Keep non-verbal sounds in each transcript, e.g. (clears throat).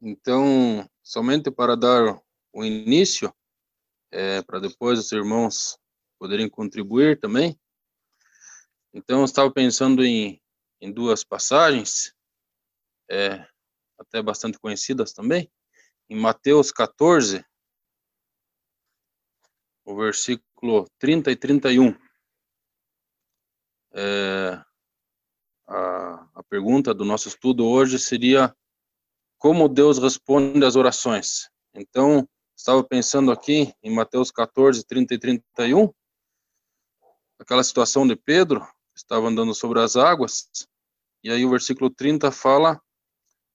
Então, somente para dar o início, é, para depois os irmãos poderem contribuir também. Então, eu estava pensando em, em duas passagens, é, até bastante conhecidas também. Em Mateus 14, o versículo 30 e 31. É, a, a pergunta do nosso estudo hoje seria como Deus responde às orações. Então, estava pensando aqui em Mateus 14, 30 e 31, aquela situação de Pedro, estava andando sobre as águas, e aí o versículo 30 fala: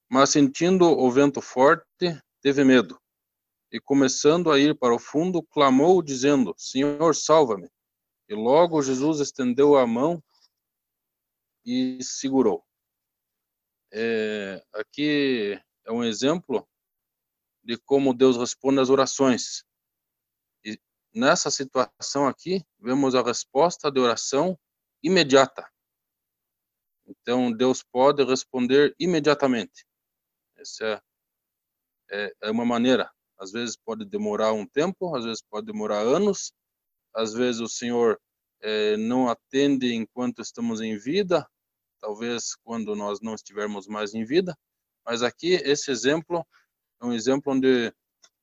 Mas sentindo o vento forte, teve medo, e começando a ir para o fundo, clamou, dizendo: Senhor, salva-me. E logo Jesus estendeu a mão e segurou. É, aqui é um exemplo de como Deus responde às orações. E nessa situação aqui, vemos a resposta de oração imediata. Então, Deus pode responder imediatamente. Essa é, é, uma maneira. Às vezes pode demorar um tempo, às vezes pode demorar anos, às vezes o Senhor é, não atende enquanto estamos em vida, talvez quando nós não estivermos mais em vida, mas aqui esse exemplo é um exemplo onde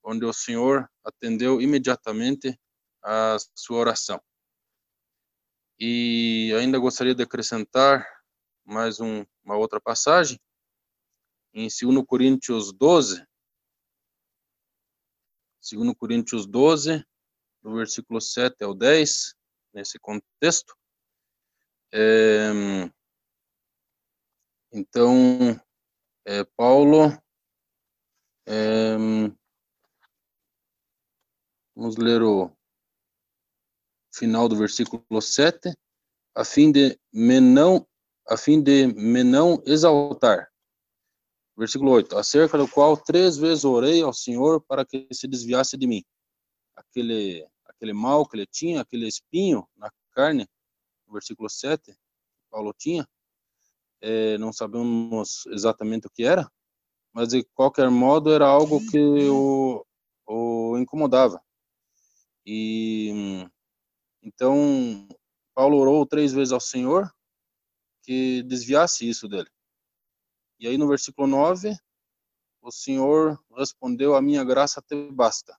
onde o Senhor atendeu imediatamente a sua oração. E ainda gostaria de acrescentar mais um, uma outra passagem em 2 Coríntios 12, 2 Coríntios 12, do versículo 7 ao 10, nesse contexto. É, então, Paulo, é, vamos ler o final do versículo 7, a fim de me não, a fim de me não exaltar. Versículo 8, acerca do qual três vezes orei ao Senhor para que se desviasse de mim. Aquele, aquele mal que ele tinha, aquele espinho na carne, versículo 7, Paulo tinha, é, não sabemos exatamente o que era, mas de qualquer modo era algo que o, o incomodava. E então Paulo orou três vezes ao Senhor que desviasse isso dele. E aí no versículo 9, o Senhor respondeu: A minha graça te basta,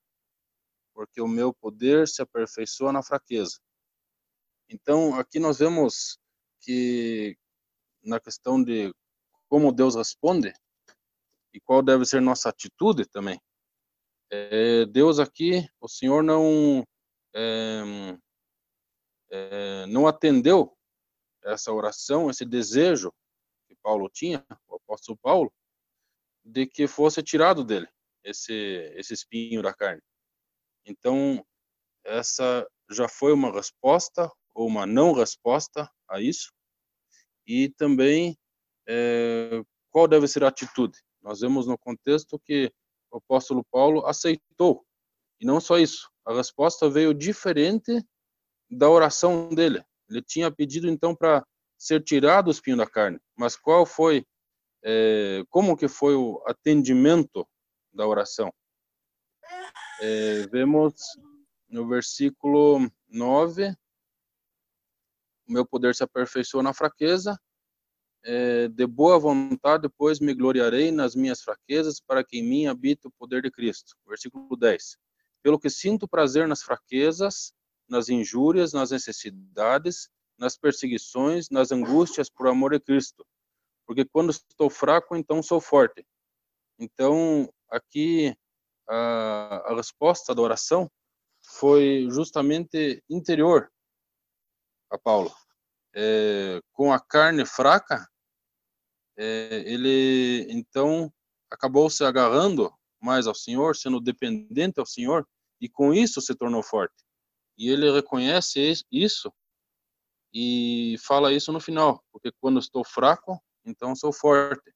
porque o meu poder se aperfeiçoa na fraqueza. Então, aqui nós vemos que na questão de como Deus responde e qual deve ser nossa atitude também. É, Deus aqui, o Senhor não é, é, não atendeu essa oração, esse desejo que Paulo tinha, o apóstolo Paulo, de que fosse tirado dele esse esse espinho da carne. Então, essa já foi uma resposta ou uma não resposta a isso. E também é, qual deve ser a atitude? Nós vemos no contexto que o apóstolo Paulo aceitou. E não só isso, a resposta veio diferente da oração dele. Ele tinha pedido então para ser tirado o espinho da carne, mas qual foi, é, como que foi o atendimento da oração? É, vemos no versículo 9, o meu poder se aperfeiçoa na fraqueza, é, de boa vontade, depois me gloriarei nas minhas fraquezas, para que em mim habite o poder de Cristo. Versículo 10. Pelo que sinto prazer nas fraquezas, nas injúrias, nas necessidades, nas perseguições, nas angústias por amor de Cristo. Porque quando estou fraco, então sou forte. Então, aqui a, a resposta da oração foi justamente interior a Paulo. É, com a carne fraca, é, ele então acabou se agarrando mais ao Senhor, sendo dependente ao Senhor, e com isso se tornou forte. E ele reconhece isso e fala isso no final, porque quando estou fraco, então sou forte.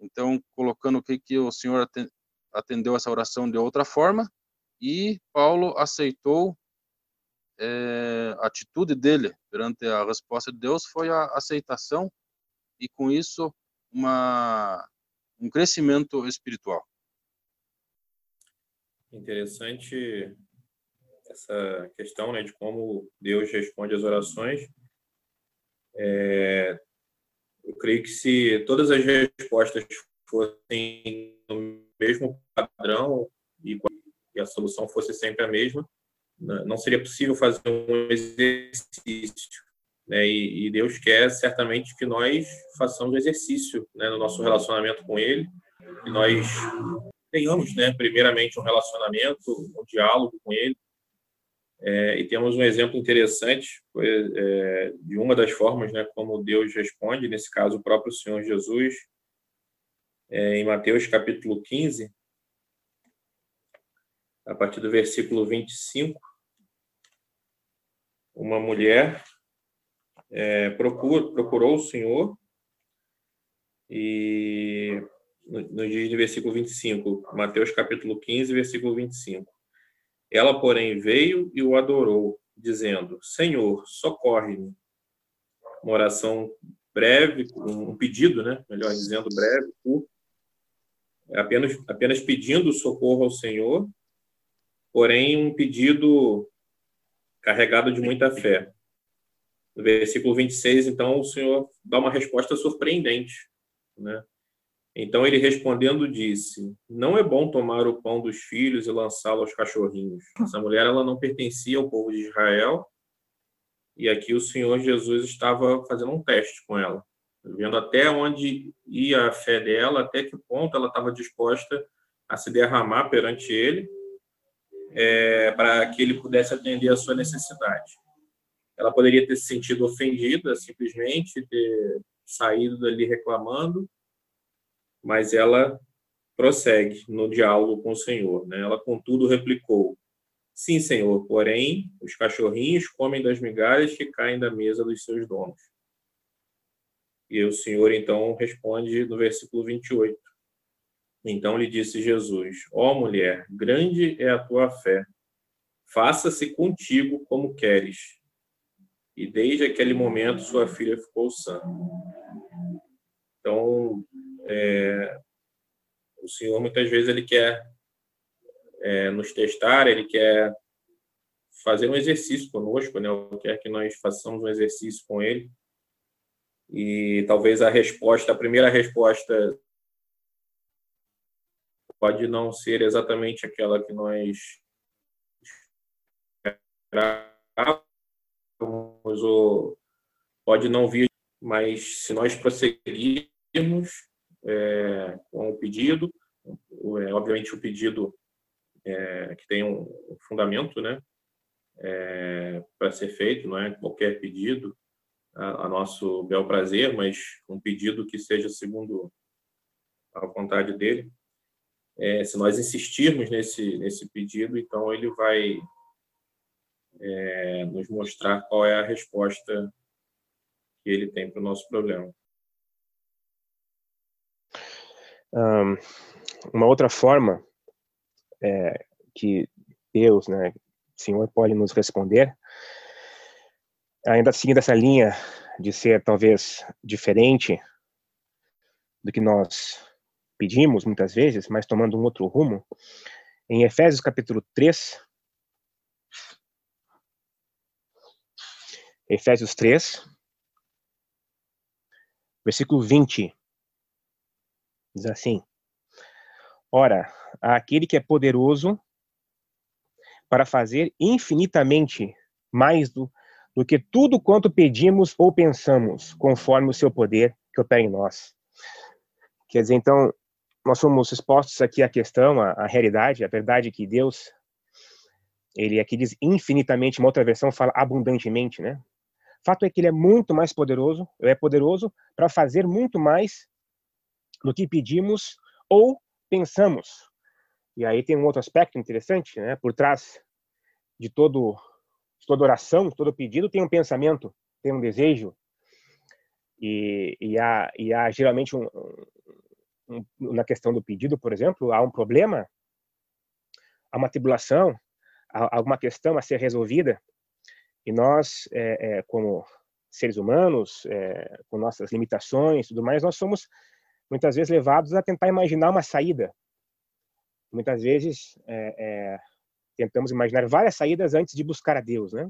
Então, colocando o que, que o Senhor atendeu essa oração de outra forma, e Paulo aceitou é, a atitude dele perante a resposta de Deus foi a aceitação e com isso uma um crescimento espiritual. Interessante essa questão né, de como Deus responde às orações. É, eu creio que se todas as respostas fossem no mesmo padrão e a solução fosse sempre a mesma, não seria possível fazer um exercício. Né? E, Deus quer certamente que nós façamos exercício né, no nosso relacionamento com Ele, que nós tenhamos, né, primeiramente, um relacionamento, um diálogo com Ele, é, e temos um exemplo interessante é, de uma das formas né, como Deus responde, nesse caso, o próprio Senhor Jesus, é, em Mateus capítulo 15, a partir do versículo 25. Uma mulher é, procura, procurou o Senhor e no diz de versículo 25, Mateus capítulo 15, versículo 25. Ela, porém, veio e o adorou, dizendo: Senhor, socorre-me. Uma oração breve, um pedido, né? melhor dizendo, breve, curto, apenas, apenas pedindo socorro ao Senhor, porém um pedido carregado de muita fé. No versículo 26, então, o Senhor dá uma resposta surpreendente. Né? Então ele respondendo disse: Não é bom tomar o pão dos filhos e lançá-lo aos cachorrinhos. Essa mulher ela não pertencia ao povo de Israel. E aqui o Senhor Jesus estava fazendo um teste com ela, vendo até onde ia a fé dela, até que ponto ela estava disposta a se derramar perante ele, é, para que ele pudesse atender a sua necessidade. Ela poderia ter se sentido ofendida, simplesmente ter saído dali reclamando, mas ela prossegue no diálogo com o Senhor. Né? Ela, contudo, replicou: Sim, Senhor, porém, os cachorrinhos comem das migalhas que caem da mesa dos seus donos. E o Senhor, então, responde no versículo 28. Então lhe disse Jesus: Ó oh, mulher, grande é a tua fé. Faça-se contigo como queres. E desde aquele momento sua filha ficou sã. Então, é, o Senhor muitas vezes ele quer é, nos testar, ele quer fazer um exercício conosco, né? Ele quer que nós façamos um exercício com ele. E talvez a resposta, a primeira resposta pode não ser exatamente aquela que nós esperávamos ou pode não vir, mas se nós prosseguirmos é, com o pedido, é, obviamente o pedido é, que tem um fundamento, né, é, para ser feito, não é qualquer pedido a, a, nosso bel prazer, mas um pedido que seja segundo a vontade dele. É, se nós insistirmos nesse nesse pedido, então ele vai é, nos mostrar qual é a resposta que ele tem para o nosso problema. Um, uma outra forma é, que Deus, né, o Senhor pode nos responder, ainda seguindo essa linha de ser talvez diferente do que nós pedimos muitas vezes, mas tomando um outro rumo, em Efésios capítulo 3, Efésios 3, versículo 20, Diz assim: Ora, aquele que é poderoso para fazer infinitamente mais do, do que tudo quanto pedimos ou pensamos, conforme o seu poder que opera em nós. Quer dizer, então, nós somos expostos aqui à questão, à, à realidade, a verdade que Deus, ele aqui diz infinitamente, uma outra versão fala abundantemente, né? Fato é que ele é muito mais poderoso, ele é poderoso para fazer muito mais no que pedimos ou pensamos. E aí tem um outro aspecto interessante, né? Por trás de todo de toda oração, de todo pedido, tem um pensamento, tem um desejo. E, e, há, e há geralmente um, um, na questão do pedido, por exemplo, há um problema, há uma tribulação, há alguma questão a ser resolvida. E nós, é, é, como seres humanos, é, com nossas limitações e tudo mais, nós somos muitas vezes levados a tentar imaginar uma saída. Muitas vezes é, é, tentamos imaginar várias saídas antes de buscar a Deus, né?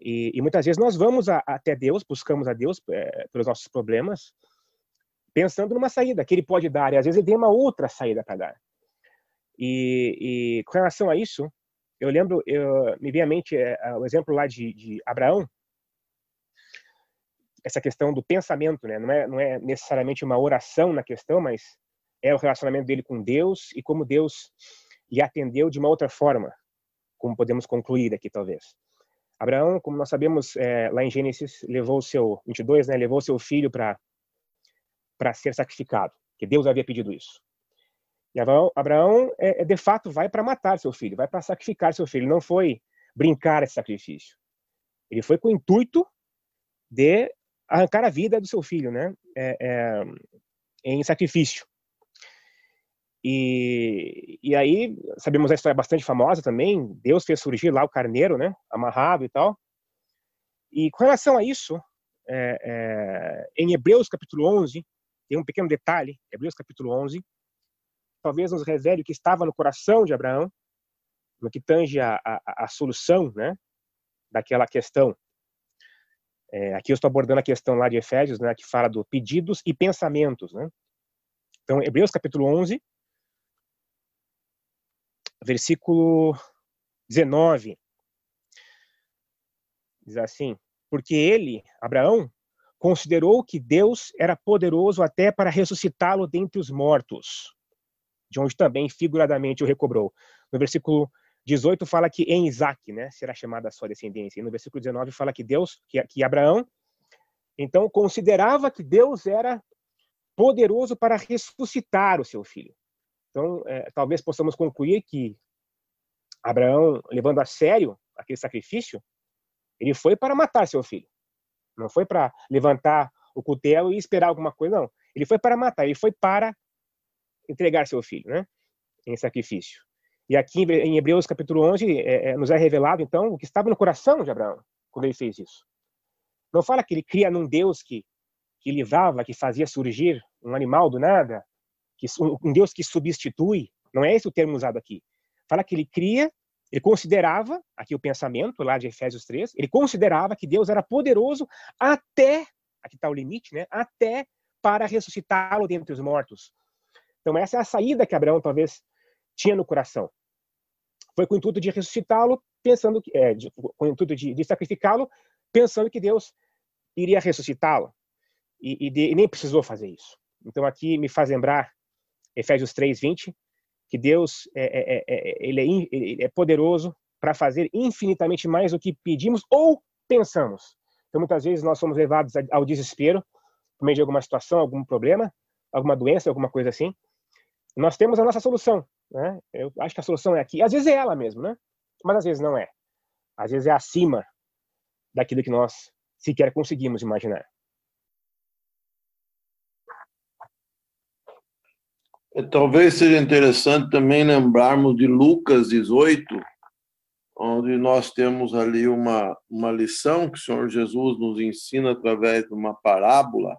E, e muitas vezes nós vamos a, até Deus, buscamos a Deus é, pelos nossos problemas, pensando numa saída que Ele pode dar, e às vezes Ele tem uma outra saída para dar. E, e, com relação a isso, eu lembro, eu, me vem à mente é, o exemplo lá de, de Abraão, essa questão do pensamento, né? Não é, não é necessariamente uma oração na questão, mas é o relacionamento dele com Deus e como Deus lhe atendeu de uma outra forma, como podemos concluir aqui talvez. Abraão, como nós sabemos, é, lá em Gênesis, levou o seu 22, né? Levou seu filho para para ser sacrificado, que Deus havia pedido isso. E Abraão, é, é de fato vai para matar seu filho, vai para sacrificar seu filho. Não foi brincar esse sacrifício. Ele foi com o intuito de arrancar a vida do seu filho, né? É, é, em sacrifício. E, e aí, sabemos a história bastante famosa também. Deus fez surgir lá o carneiro, né? Amarrado e tal. E com relação a isso, é, é em Hebreus capítulo 11, tem um pequeno detalhe. Hebreus capítulo 11, talvez nos revele o que estava no coração de Abraão, no que tange a, a, a solução, né? Daquela questão é, aqui eu estou abordando a questão lá de Efésios, né, que fala do pedidos e pensamentos, né? Então, Hebreus capítulo 11, versículo 19, diz assim: Porque ele, Abraão, considerou que Deus era poderoso até para ressuscitá-lo dentre os mortos, de onde também figuradamente o recobrou. No versículo 18 fala que em Isaac, né, será chamada a sua descendência. E no versículo 19 fala que Deus, que, que Abraão, então considerava que Deus era poderoso para ressuscitar o seu filho. Então, é, talvez possamos concluir que Abraão, levando a sério aquele sacrifício, ele foi para matar seu filho. Não foi para levantar o cutelo e esperar alguma coisa, não. Ele foi para matar, ele foi para entregar seu filho, né, em sacrifício. E aqui em Hebreus capítulo 11 é, é, nos é revelado então o que estava no coração de Abraão quando ele fez isso. Não fala que ele cria num Deus que que livrava, que fazia surgir um animal do nada, que um Deus que substitui. Não é esse o termo usado aqui. Fala que ele cria, ele considerava, aqui o pensamento lá de Efésios 3, ele considerava que Deus era poderoso até, aqui está o limite, né? Até para ressuscitá-lo dentre os mortos. Então essa é a saída que Abraão talvez tinha no coração. Foi com o intuito de ressuscitá-lo, pensando que, é, de, com o intuito de, de sacrificá-lo, pensando que Deus iria ressuscitá-lo. E, e, e, nem precisou fazer isso. Então aqui me faz lembrar Efésios 3, 20, que Deus é, é, é, ele é, ele é poderoso para fazer infinitamente mais do que pedimos ou pensamos. Então muitas vezes nós somos levados ao desespero por meio de alguma situação, algum problema, alguma doença, alguma coisa assim. Nós temos a nossa solução, né? Eu acho que a solução é aqui. Às vezes é ela mesmo, né? Mas às vezes não é. Às vezes é acima daquilo que nós sequer conseguimos imaginar. Talvez seja interessante também lembrarmos de Lucas 18, onde nós temos ali uma, uma lição que o Senhor Jesus nos ensina através de uma parábola,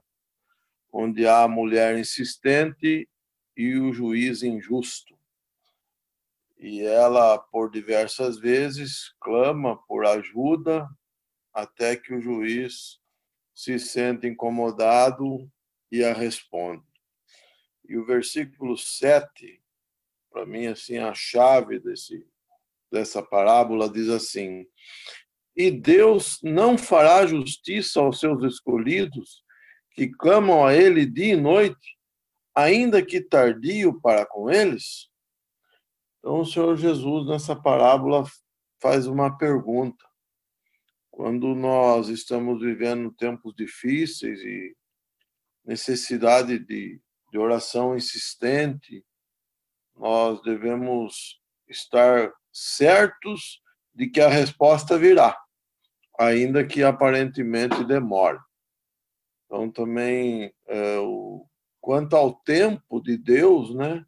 onde há a mulher insistente e o juiz injusto e ela, por diversas vezes, clama por ajuda até que o juiz se sente incomodado e a responde. E o versículo 7, para mim, assim, a chave desse, dessa parábola diz assim: E Deus não fará justiça aos seus escolhidos, que clamam a Ele dia e noite, ainda que tardio para com eles? Então, o Senhor Jesus, nessa parábola, faz uma pergunta. Quando nós estamos vivendo tempos difíceis e necessidade de, de oração insistente, nós devemos estar certos de que a resposta virá, ainda que aparentemente demore. Então, também, é, o, quanto ao tempo de Deus, né?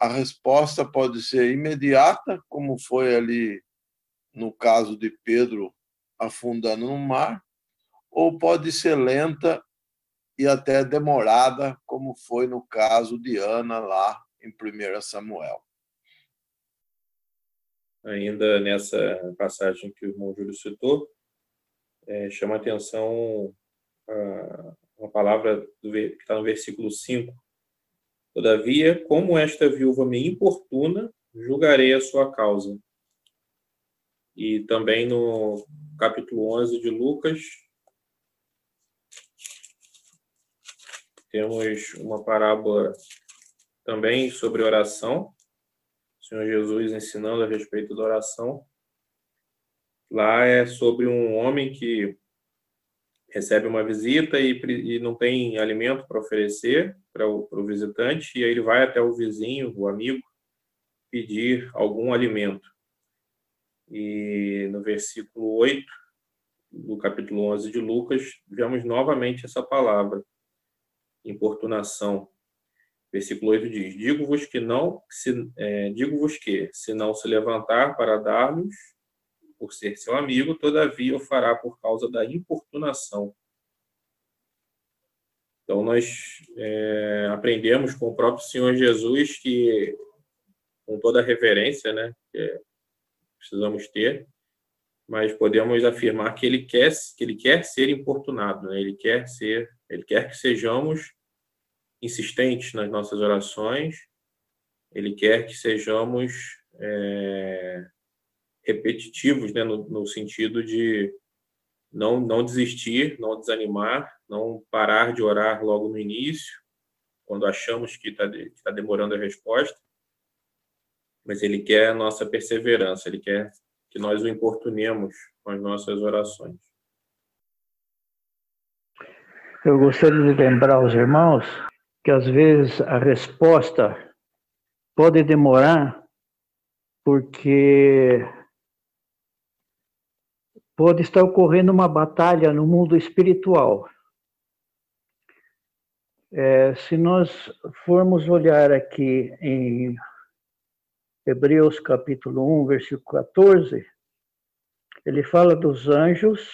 a resposta pode ser imediata, como foi ali no caso de Pedro afundando no mar, ou pode ser lenta e até demorada, como foi no caso de Ana lá em 1 Samuel. Ainda nessa passagem que o irmão Júlio citou, é, chama atenção a, uma palavra do, que está no versículo 5. Todavia, como esta viúva me importuna, julgarei a sua causa. E também no capítulo 11 de Lucas, temos uma parábola também sobre oração. O Senhor Jesus ensinando a respeito da oração. Lá é sobre um homem que recebe uma visita e, e não tem alimento para oferecer para o, para o visitante, e aí ele vai até o vizinho, o amigo, pedir algum alimento. E no versículo 8 do capítulo 11 de Lucas, vemos novamente essa palavra, importunação. Versículo 8 diz: Digo-vos que não, se, é, digo-vos que, se não se levantar para dar-lhes, por ser seu amigo, todavia o fará por causa da importunação. Então, nós é, aprendemos com o próprio Senhor Jesus que, com toda a reverência né, que precisamos ter, mas podemos afirmar que ele quer, que ele quer ser importunado, né? ele quer ser, ele quer que sejamos insistentes nas nossas orações, ele quer que sejamos é, repetitivos, né, no, no, sentido de não, não desistir, não desanimar, não parar de orar logo no início, quando achamos que está tá demorando a resposta, mas Ele quer a nossa perseverança, Ele quer que nós o importunemos com as nossas orações. Eu gostaria de lembrar os irmãos que às vezes a resposta pode demorar porque pode estar ocorrendo uma batalha no mundo espiritual. É, se nós formos olhar aqui em Hebreus capítulo 1, versículo 14, ele fala dos anjos.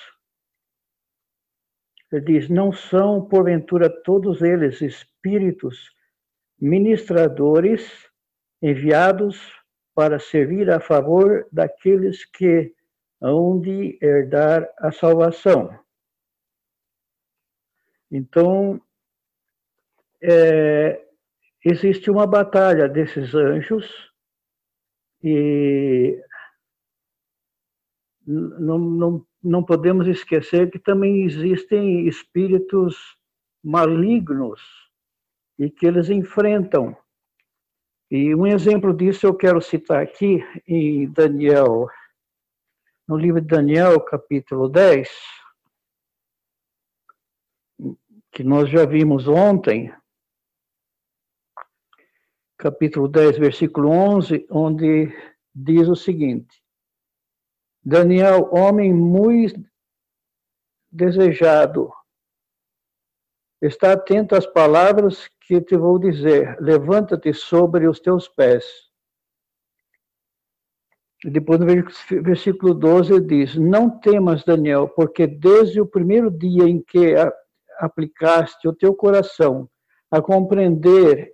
Ele diz: Não são, porventura, todos eles espíritos ministradores enviados para servir a favor daqueles que onde herdar a salvação. Então, é, existe uma batalha desses anjos e não, não, não podemos esquecer que também existem espíritos malignos e que eles enfrentam. E um exemplo disso eu quero citar aqui em Daniel no livro de Daniel, capítulo 10, que nós já vimos ontem, capítulo 10, versículo 11, onde diz o seguinte: Daniel, homem muito desejado, está atento às palavras que te vou dizer. Levanta-te sobre os teus pés depois no versículo 12 diz: Não temas, Daniel, porque desde o primeiro dia em que aplicaste o teu coração a compreender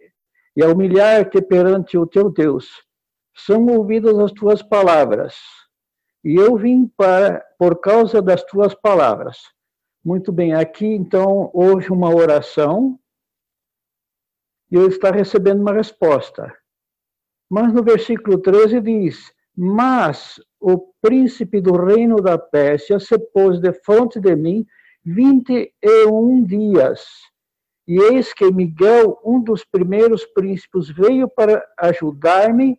e a humilhar-te perante o teu Deus, são ouvidas as tuas palavras. E eu vim para por causa das tuas palavras. Muito bem, aqui então houve uma oração e ele está recebendo uma resposta. Mas no versículo 13 diz: mas o príncipe do reino da Pérsia se pôs de frente de mim vinte e um dias. E eis que Miguel, um dos primeiros príncipes, veio para ajudar-me,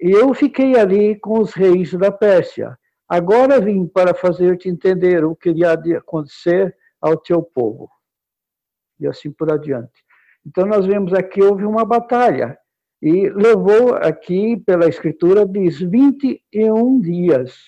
e eu fiquei ali com os reis da Pérsia. Agora vim para fazer-te entender o que de acontecer ao teu povo. E assim por adiante. Então, nós vemos aqui houve uma batalha e levou aqui, pela escritura, diz 21 dias.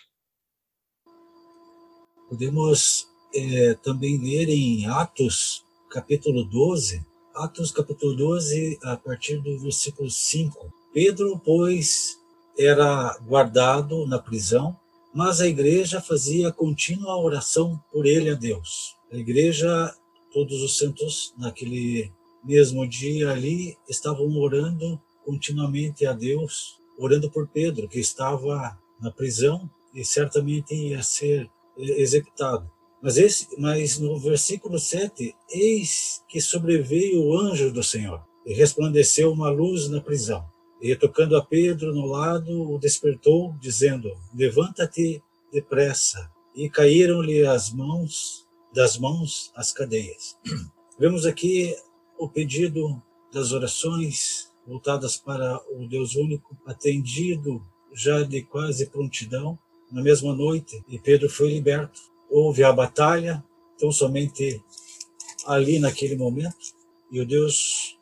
Podemos é, também ler em Atos, capítulo 12, Atos, capítulo 12, a partir do versículo 5. Pedro, pois, era guardado na prisão, mas a igreja fazia contínua oração por ele a Deus. A igreja todos os santos naquele mesmo dia ali estavam orando continuamente a Deus, orando por Pedro, que estava na prisão e certamente ia ser executado. Mas, esse, mas no versículo 7, eis que sobreveio o anjo do Senhor e resplandeceu uma luz na prisão. E tocando a Pedro no lado, o despertou, dizendo: Levanta-te depressa. E caíram-lhe as mãos das mãos as cadeias. (clears throat) Vemos aqui o pedido das orações voltadas para o Deus único, atendido já de quase prontidão, na mesma noite, e Pedro foi liberto. Houve a batalha, tão somente ali naquele momento, e o Deus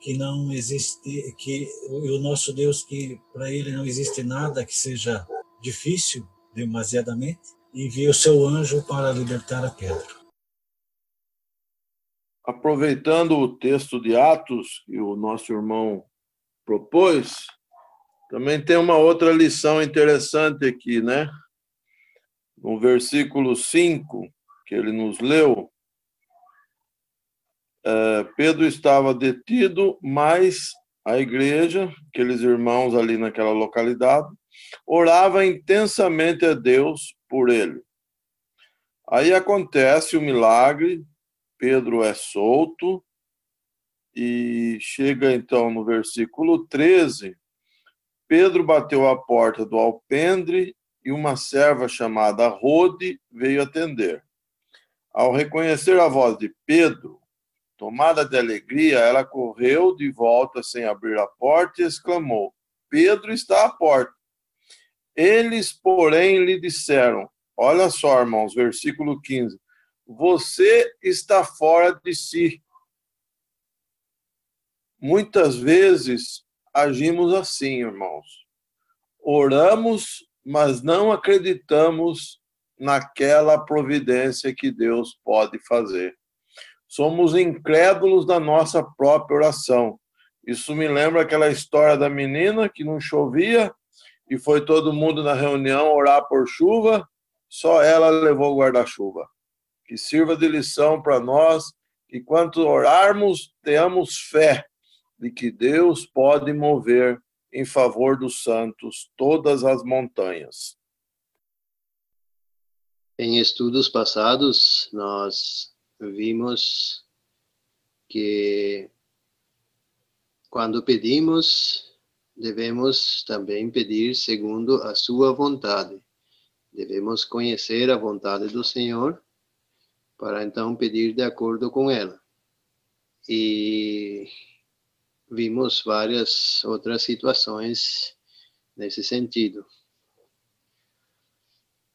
que não existe, que o nosso Deus que para ele não existe nada que seja difícil demasiadamente, envia o seu anjo para libertar a Pedro. Aproveitando o texto de Atos que o nosso irmão propôs, também tem uma outra lição interessante aqui, né? No versículo 5, que ele nos leu, é, Pedro estava detido, mas a igreja, aqueles irmãos ali naquela localidade, orava intensamente a Deus por ele. Aí acontece o milagre, Pedro é solto, e chega então no versículo 13. Pedro bateu a porta do alpendre e uma serva chamada Rode veio atender. Ao reconhecer a voz de Pedro, Tomada de alegria, ela correu de volta sem abrir a porta e exclamou: Pedro está à porta. Eles, porém, lhe disseram: Olha só, irmãos, versículo 15: Você está fora de si. Muitas vezes agimos assim, irmãos. Oramos, mas não acreditamos naquela providência que Deus pode fazer somos incrédulos da nossa própria oração. Isso me lembra aquela história da menina que não chovia e foi todo mundo na reunião orar por chuva, só ela levou o guarda-chuva. Que sirva de lição para nós que quanto orarmos, tenhamos fé de que Deus pode mover em favor dos santos todas as montanhas. Em estudos passados, nós vimos que quando pedimos, devemos também pedir segundo a sua vontade. Devemos conhecer a vontade do Senhor para então pedir de acordo com ela. E vimos várias outras situações nesse sentido.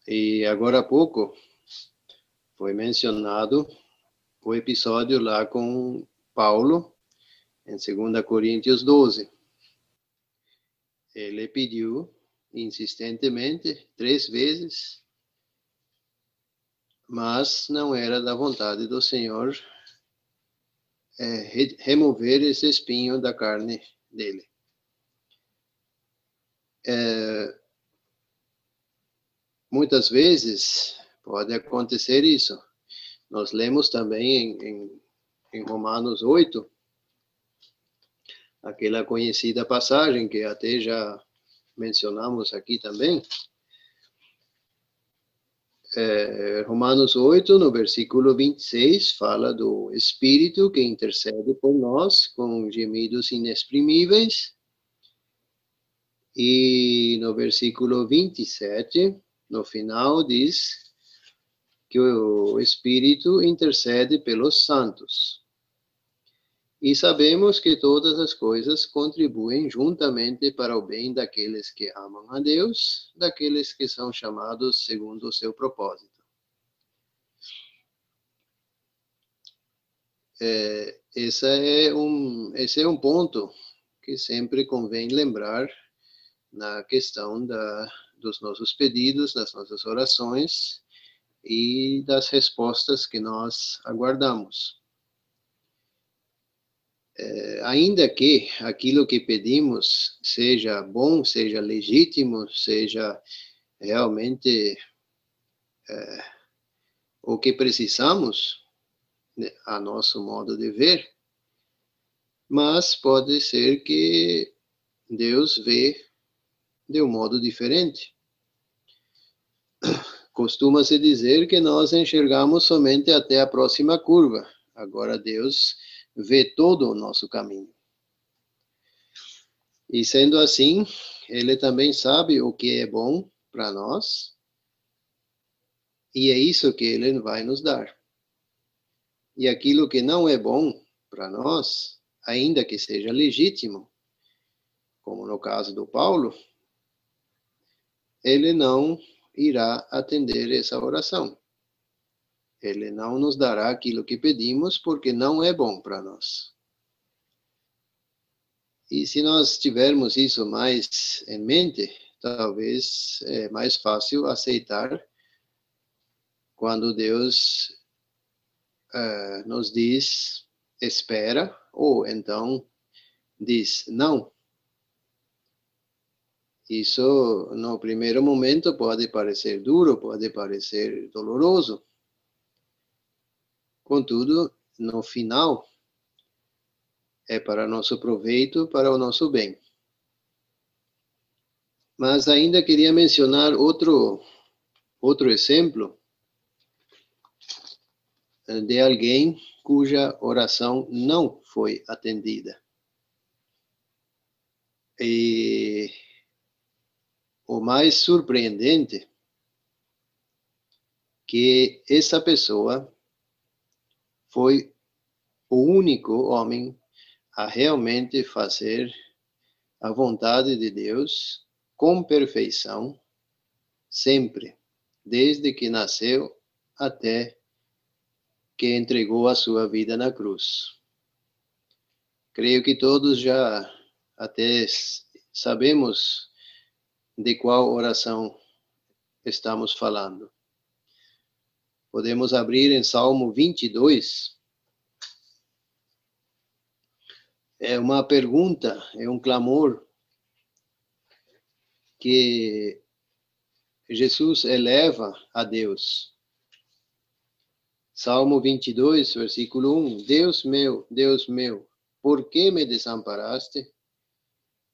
E agora há pouco foi mencionado o episódio lá com Paulo, em 2 Coríntios 12. Ele pediu insistentemente, três vezes, mas não era da vontade do Senhor é, remover esse espinho da carne dele. É, muitas vezes pode acontecer isso nós lemos também em, em, em Romanos 8, aquela conhecida passagem que até já mencionamos aqui também. É, Romanos 8, no versículo 26, fala do Espírito que intercede por nós com gemidos inexprimíveis. E no versículo 27, no final, diz que o Espírito intercede pelos santos. E sabemos que todas as coisas contribuem juntamente para o bem daqueles que amam a Deus, daqueles que são chamados segundo o seu propósito. É, esse, é um, esse é um ponto que sempre convém lembrar na questão da, dos nossos pedidos, das nossas orações, e das respostas que nós aguardamos. É, ainda que aquilo que pedimos seja bom, seja legítimo, seja realmente é, o que precisamos, a nosso modo de ver, mas pode ser que Deus vê de um modo diferente. (coughs) Costuma-se dizer que nós enxergamos somente até a próxima curva. Agora Deus vê todo o nosso caminho. E sendo assim, ele também sabe o que é bom para nós, e é isso que ele vai nos dar. E aquilo que não é bom para nós, ainda que seja legítimo, como no caso do Paulo, ele não irá atender essa oração. Ele não nos dará aquilo que pedimos, porque não é bom para nós. E se nós tivermos isso mais em mente, talvez é mais fácil aceitar quando Deus uh, nos diz espera, ou então diz não. Isso, no primeiro momento, pode parecer duro, pode parecer doloroso. Contudo, no final, é para nosso proveito, para o nosso bem. Mas ainda queria mencionar outro outro exemplo de alguém cuja oração não foi atendida. E o mais surpreendente que essa pessoa foi o único homem a realmente fazer a vontade de Deus com perfeição, sempre, desde que nasceu até que entregou a sua vida na cruz. Creio que todos já até sabemos de qual oração estamos falando. Podemos abrir em Salmo 22. É uma pergunta, é um clamor que Jesus eleva a Deus. Salmo 22, versículo 1. Deus meu, Deus meu, por que me desamparaste?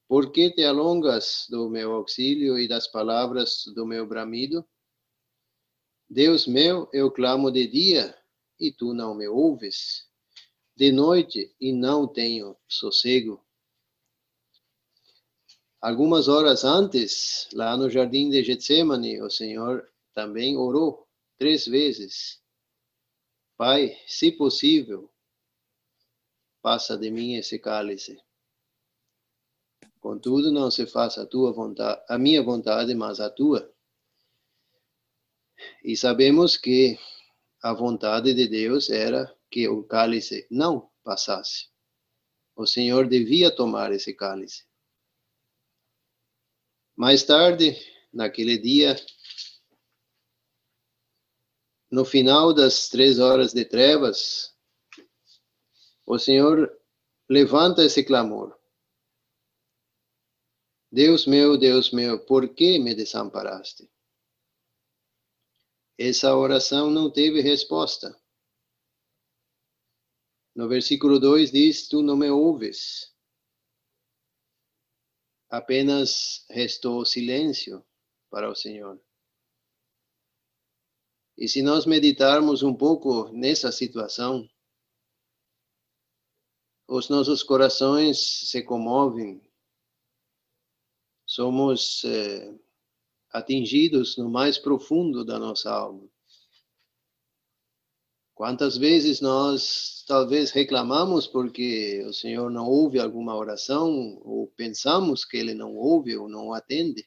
Por que te alongas do meu auxílio e das palavras do meu bramido? Deus meu, eu clamo de dia e tu não me ouves, de noite e não tenho sossego. Algumas horas antes, lá no jardim de Getsemane, o Senhor também orou três vezes. Pai, se possível, passa de mim esse cálice. Contudo, não se faça a tua vontade, a minha vontade, mas a tua. E sabemos que a vontade de Deus era que o cálice não passasse. O Senhor devia tomar esse cálice. Mais tarde, naquele dia, no final das três horas de trevas, o Senhor levanta esse clamor. Deus meu, Deus meu, por que me desamparaste? Essa oração não teve resposta. No versículo 2 diz: Tu não me ouves. Apenas restou silêncio para o Senhor. E se nós meditarmos um pouco nessa situação, os nossos corações se comovem somos é, atingidos no mais profundo da nossa alma. Quantas vezes nós talvez reclamamos porque o Senhor não ouve alguma oração, ou pensamos que Ele não ouve ou não atende?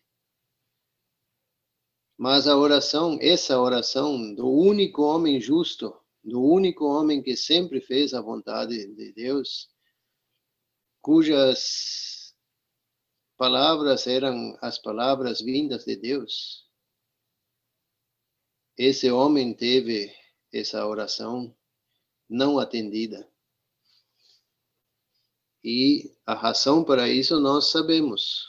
Mas a oração, essa oração do único homem justo, do único homem que sempre fez a vontade de Deus, cujas palavras eram as palavras vindas de Deus. Esse homem teve essa oração não atendida. E a razão para isso nós sabemos.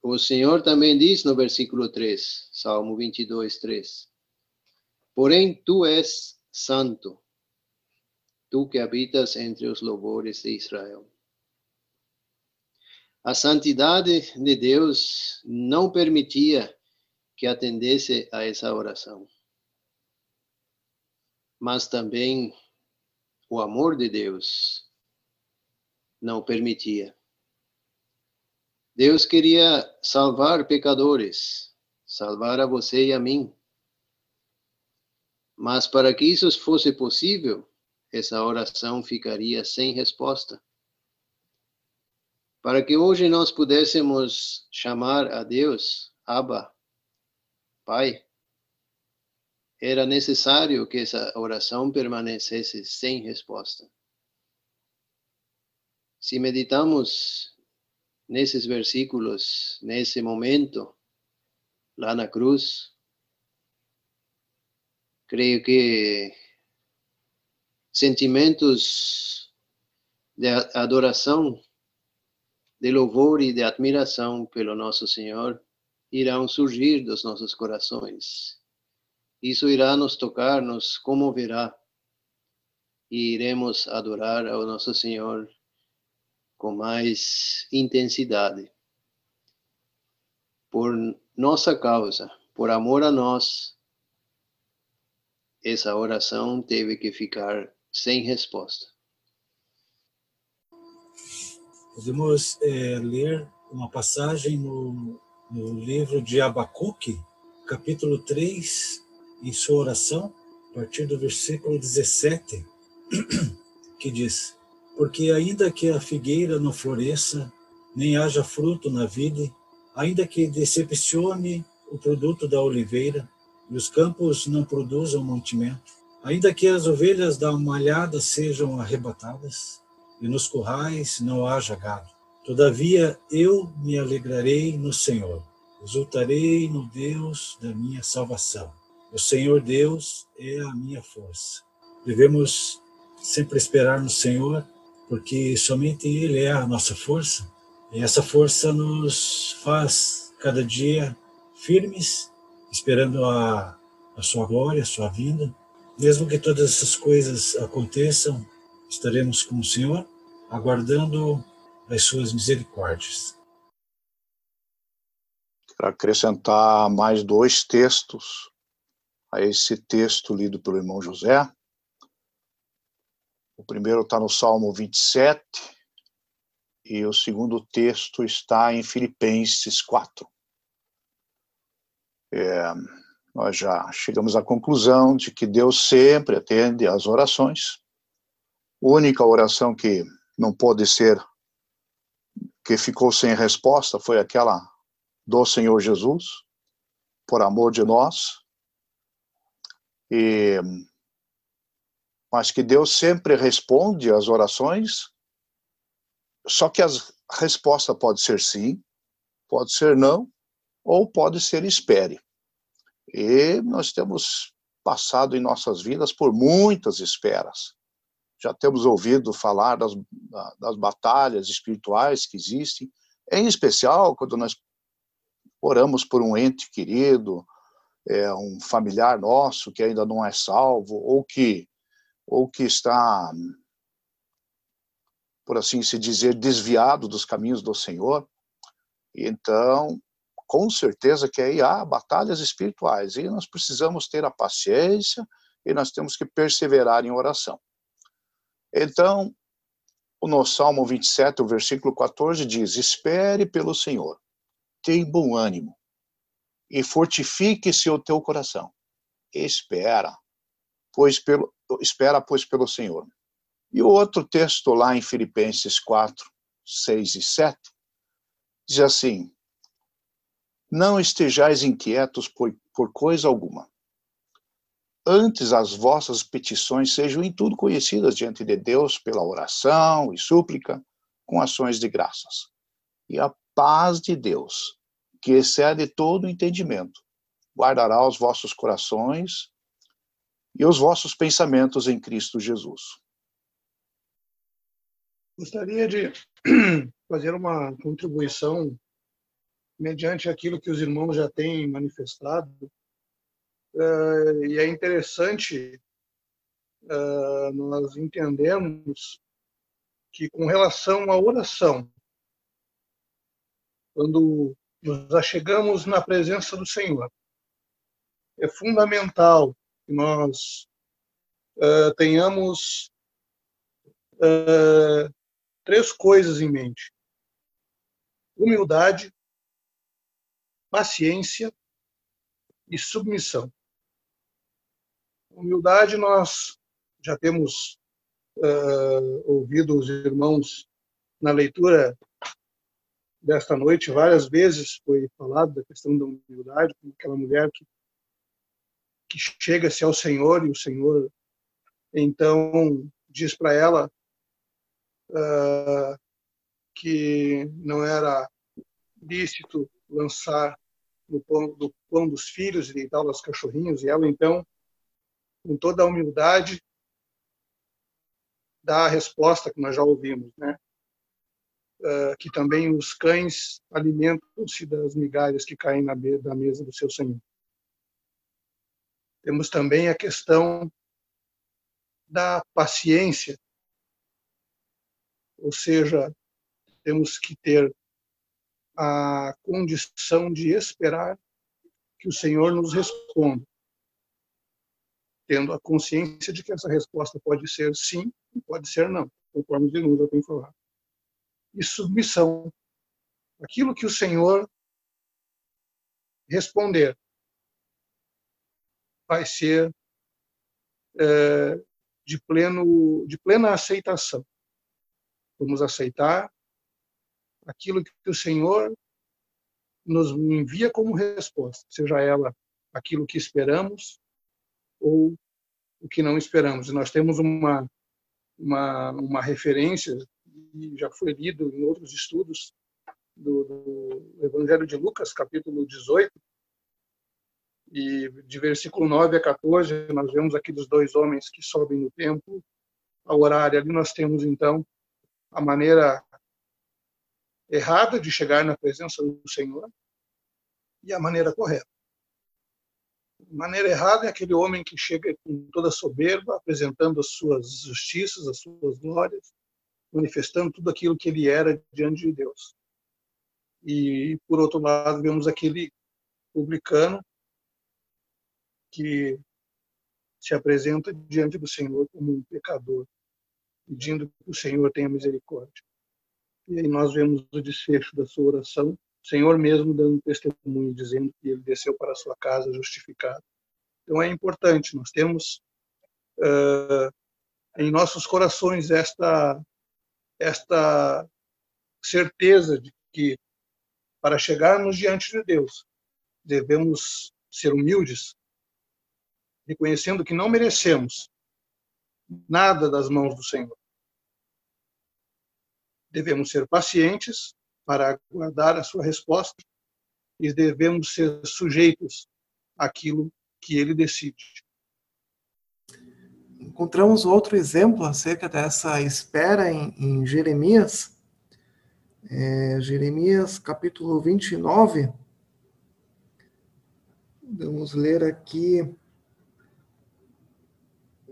O Senhor também diz no versículo 3, Salmo 22, 3: Porém, tu és santo, tu que habitas entre os louvores de Israel. A santidade de Deus não permitia que atendesse a essa oração. Mas também o amor de Deus não permitia. Deus queria salvar pecadores, salvar a você e a mim. Mas para que isso fosse possível, essa oração ficaria sem resposta. Para que hoje nós pudéssemos chamar a Deus, Abba, Pai, era necessário que essa oração permanecesse sem resposta. Se meditamos nesses versículos, nesse momento, lá na cruz, creio que sentimentos de adoração, de louvor e de admiração pelo nosso Senhor irão surgir dos nossos corações. Isso irá nos tocar, nos comoverá e iremos adorar ao nosso Senhor com mais intensidade. Por nossa causa, por amor a nós, essa oração teve que ficar sem resposta. Podemos é, ler uma passagem no, no livro de Abacuque, capítulo 3, em sua oração, a partir do versículo 17, (clears throat) que diz: porque ainda que a figueira não floresça, nem haja fruto na vide, ainda que decepcione o produto da oliveira, e os campos não produzam mantimento, ainda que as ovelhas da malhada sejam arrebatadas, e nos currais não haja gado. Todavia eu me alegrarei no Senhor, exultarei no Deus da minha salvação. O Senhor Deus é a minha força. Devemos sempre esperar no Senhor porque somente Ele é a nossa força, e essa força nos faz cada dia firmes, esperando a, a Sua glória, a Sua vinda. Mesmo que todas essas coisas aconteçam, estaremos com o Senhor, aguardando as Suas misericórdias. Para acrescentar mais dois textos a esse texto lido pelo irmão José, o primeiro está no Salmo 27 e o segundo texto está em Filipenses 4. É, nós já chegamos à conclusão de que Deus sempre atende às orações. Única oração que não pode ser, que ficou sem resposta, foi aquela do Senhor Jesus, por amor de nós. E mas que Deus sempre responde às orações, só que a resposta pode ser sim, pode ser não, ou pode ser espere. E nós temos passado em nossas vidas por muitas esperas. Já temos ouvido falar das, das batalhas espirituais que existem, em especial quando nós oramos por um ente querido, é, um familiar nosso que ainda não é salvo, ou que ou que está, por assim se dizer, desviado dos caminhos do Senhor. Então, com certeza que aí há batalhas espirituais e nós precisamos ter a paciência e nós temos que perseverar em oração. Então, no Salmo 27, o versículo 14 diz: Espere pelo Senhor, tenha bom ânimo e fortifique-se o teu coração. Espera, pois pelo, espera, pois, pelo Senhor. E o outro texto lá em Filipenses 4, 6 e 7, diz assim: Não estejais inquietos por, por coisa alguma. Antes as vossas petições sejam em tudo conhecidas diante de Deus pela oração e súplica, com ações de graças. E a paz de Deus, que excede todo entendimento, guardará os vossos corações e os vossos pensamentos em Cristo Jesus. Gostaria de (clears throat) fazer uma contribuição mediante aquilo que os irmãos já têm manifestado. Eh, e é interessante uh, nós entendemos que, com relação à oração, quando nos achegamos na presença do Senhor, é fundamental que nós uh, tenhamos uh, três coisas em mente: humildade, paciência e submissão. Humildade, nós já temos uh, ouvido os irmãos na leitura desta noite várias vezes foi falado da questão da humildade, como aquela mulher que que chega-se ao Senhor e o Senhor então diz para ela uh, que não era lícito lançar no pão, do pão dos filhos e deitar aos cachorrinhos, e ela então, com toda a humildade, dá a resposta que nós já ouvimos, né? Uh, que também os cães alimentam-se das migalhas que caem na da mesa do seu senhor. Temos também a questão da paciência, ou seja, temos que ter a condição de esperar que o Senhor nos responda, tendo a consciência de que essa resposta pode ser sim e pode ser não, conforme os irmãos já têm falado. E submissão. Aquilo que o Senhor responder vai ser é, de pleno de plena aceitação. Vamos aceitar aquilo que o Senhor nos envia como resposta, seja ela aquilo que esperamos ou o que não esperamos. Nós temos uma uma, uma referência e já foi lido em outros estudos do, do Evangelho de Lucas, capítulo 18, e de versículo 9 a 14, nós vemos aqueles dois homens que sobem no templo a orar. E ali nós temos, então, a maneira errada de chegar na presença do Senhor e a maneira correta. Maneira errada é aquele homem que chega com toda soberba, apresentando as suas justiças, as suas glórias, manifestando tudo aquilo que ele era diante de Deus. E, por outro lado, vemos aquele publicano que se apresenta diante do Senhor como um pecador, pedindo que o Senhor tenha misericórdia. E aí nós vemos o desfecho da sua oração, Senhor mesmo dando testemunho, dizendo que ele desceu para a sua casa justificado. Então é importante, nós temos uh, em nossos corações esta, esta certeza de que para chegarmos diante de Deus devemos ser humildes, reconhecendo que não merecemos nada das mãos do Senhor. Devemos ser pacientes para aguardar a sua resposta e devemos ser sujeitos àquilo que ele decide. Encontramos outro exemplo acerca dessa espera em, em Jeremias, é, Jeremias capítulo 29. Vamos ler aqui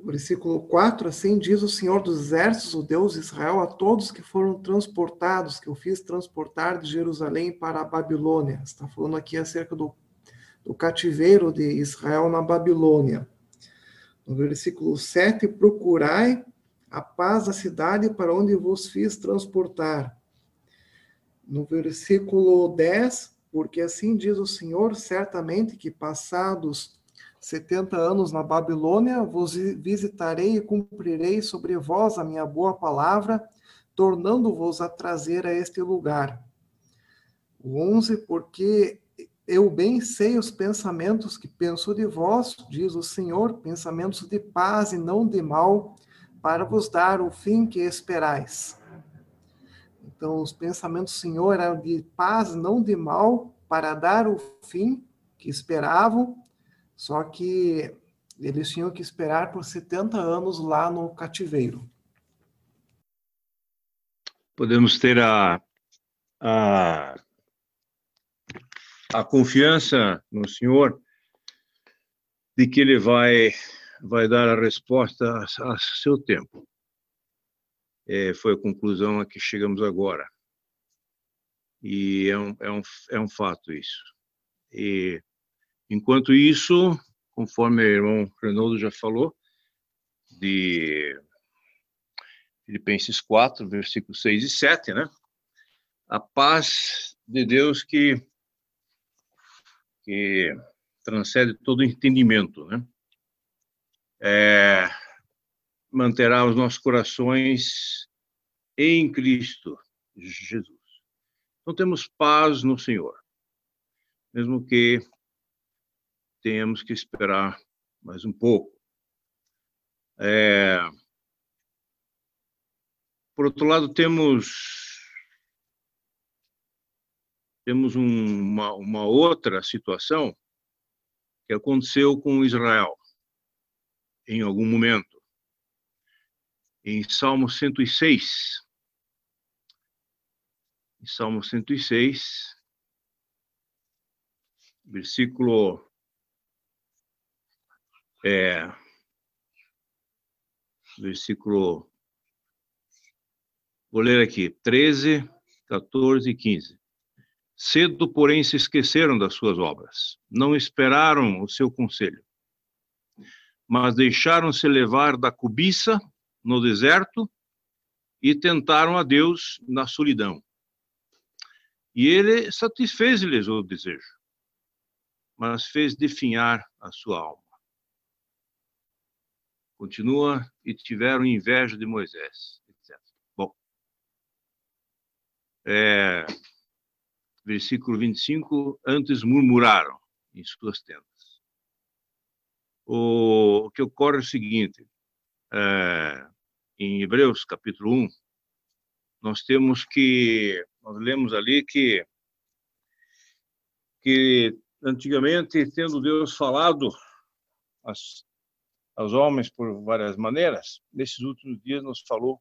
versículo 4, assim diz o Senhor dos Exércitos, o Deus de Israel, a todos que foram transportados, que eu fiz transportar de Jerusalém para a Babilônia. Está falando aqui acerca do, do cativeiro de Israel na Babilônia. No versículo 7, procurai a paz da cidade para onde vos fiz transportar. No versículo 10, porque assim diz o Senhor, certamente que passados 70 anos na Babilônia, vos visitarei e cumprirei sobre vós a minha boa palavra, tornando-vos a trazer a este lugar. O 11, porque eu bem sei os pensamentos que penso de vós, diz o Senhor, pensamentos de paz e não de mal, para vos dar o fim que esperais. Então, os pensamentos do Senhor eram de paz, não de mal, para dar o fim que esperavam só que eles tinham que esperar por 70 anos lá no cativeiro. Podemos ter a, a, a confiança no Senhor de que Ele vai vai dar a resposta a, a seu tempo. É, foi a conclusão a que chegamos agora. E é um, é um, é um fato isso. E, enquanto isso, conforme o irmão Renaldo já falou, de Filipenses 4, versículos 6 e 7, né? A paz de Deus que, que transcende todo entendimento, né? É, manterá os nossos corações em Cristo Jesus. Então temos paz no Senhor, mesmo que tenhamos que esperar mais um pouco. É... Por outro lado, temos temos um, uma, uma outra situação que aconteceu com Israel em algum momento. Em Salmo 106, em Salmo 106, versículo é, versículo, vou ler aqui, 13, 14 e 15. Cedo, porém, se esqueceram das suas obras, não esperaram o seu conselho, mas deixaram-se levar da cobiça no deserto e tentaram a Deus na solidão. E ele satisfez-lhes o desejo, mas fez definhar a sua alma. Continua, e tiveram inveja de Moisés, etc. Bom, é, versículo 25, antes murmuraram em suas tendas. O, o que ocorre é o seguinte, é, em Hebreus capítulo 1, nós temos que nós lemos ali que que antigamente tendo Deus falado as, aos homens por várias maneiras, nesses últimos dias nos falou